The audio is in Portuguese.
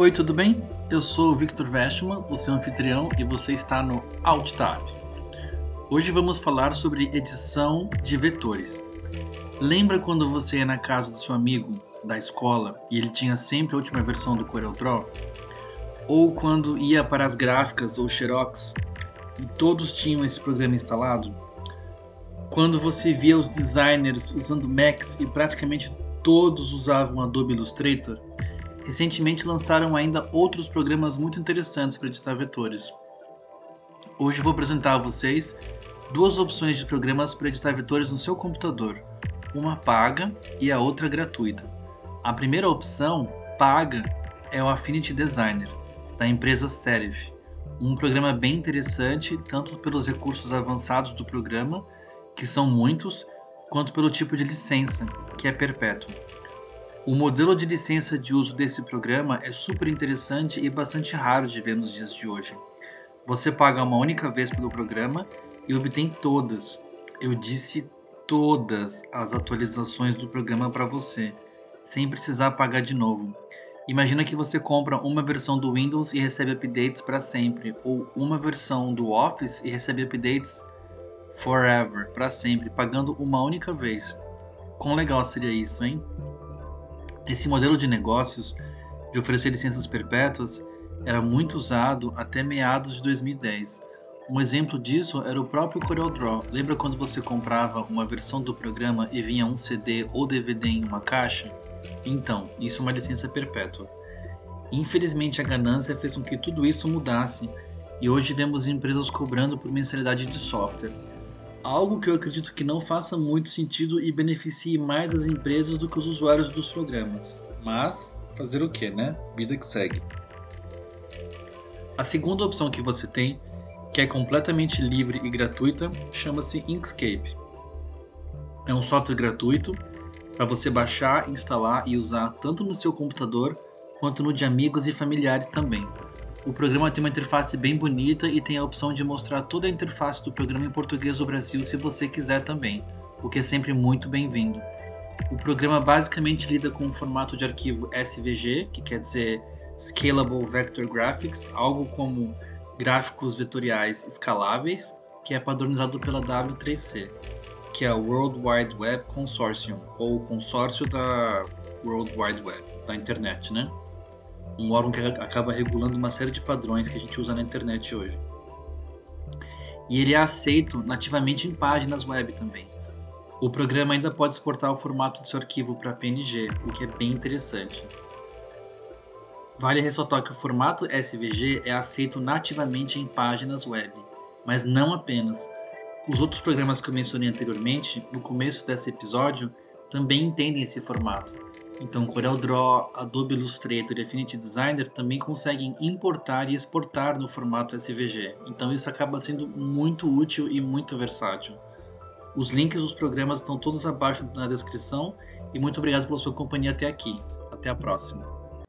Oi, tudo bem? Eu sou o Victor Vestman, o seu anfitrião, e você está no AltTab. Hoje vamos falar sobre edição de vetores. Lembra quando você ia na casa do seu amigo da escola e ele tinha sempre a última versão do CorelDRAW? Ou quando ia para as gráficas ou Xerox e todos tinham esse programa instalado? Quando você via os designers usando Macs e praticamente todos usavam Adobe Illustrator? Recentemente lançaram ainda outros programas muito interessantes para editar vetores. Hoje vou apresentar a vocês duas opções de programas para editar vetores no seu computador, uma paga e a outra gratuita. A primeira opção, paga, é o Affinity Designer, da empresa Serif, um programa bem interessante tanto pelos recursos avançados do programa, que são muitos, quanto pelo tipo de licença, que é perpétuo. O modelo de licença de uso desse programa é super interessante e bastante raro de ver nos dias de hoje. Você paga uma única vez pelo programa e obtém todas, eu disse todas as atualizações do programa para você, sem precisar pagar de novo. Imagina que você compra uma versão do Windows e recebe updates para sempre, ou uma versão do Office e recebe updates forever, para sempre, pagando uma única vez. Quão legal seria isso, hein? Esse modelo de negócios de oferecer licenças perpétuas era muito usado até meados de 2010. Um exemplo disso era o próprio CorelDRAW. Lembra quando você comprava uma versão do programa e vinha um CD ou DVD em uma caixa? Então, isso é uma licença perpétua. Infelizmente, a ganância fez com que tudo isso mudasse e hoje vemos empresas cobrando por mensalidade de software. Algo que eu acredito que não faça muito sentido e beneficie mais as empresas do que os usuários dos programas. Mas, fazer o que, né? Vida que segue. A segunda opção que você tem, que é completamente livre e gratuita, chama-se Inkscape. É um software gratuito para você baixar, instalar e usar tanto no seu computador quanto no de amigos e familiares também. O programa tem uma interface bem bonita e tem a opção de mostrar toda a interface do programa em português do Brasil se você quiser também, o que é sempre muito bem-vindo. O programa basicamente lida com um formato de arquivo SVG, que quer dizer Scalable Vector Graphics, algo como gráficos vetoriais escaláveis, que é padronizado pela W3C, que é o World Wide Web Consortium, ou consórcio da World Wide Web, da internet, né? Um órgão que acaba regulando uma série de padrões que a gente usa na internet hoje. E ele é aceito nativamente em páginas web também. O programa ainda pode exportar o formato do seu arquivo para PNG, o que é bem interessante. Vale ressaltar que o formato SVG é aceito nativamente em páginas web, mas não apenas. Os outros programas que eu mencionei anteriormente, no começo desse episódio, também entendem esse formato então, CorelDRAW, Adobe Illustrator e Affinity Designer também conseguem importar e exportar no formato SVG. Então, isso acaba sendo muito útil e muito versátil. Os links dos programas estão todos abaixo na descrição e muito obrigado pela sua companhia até aqui. Até a próxima.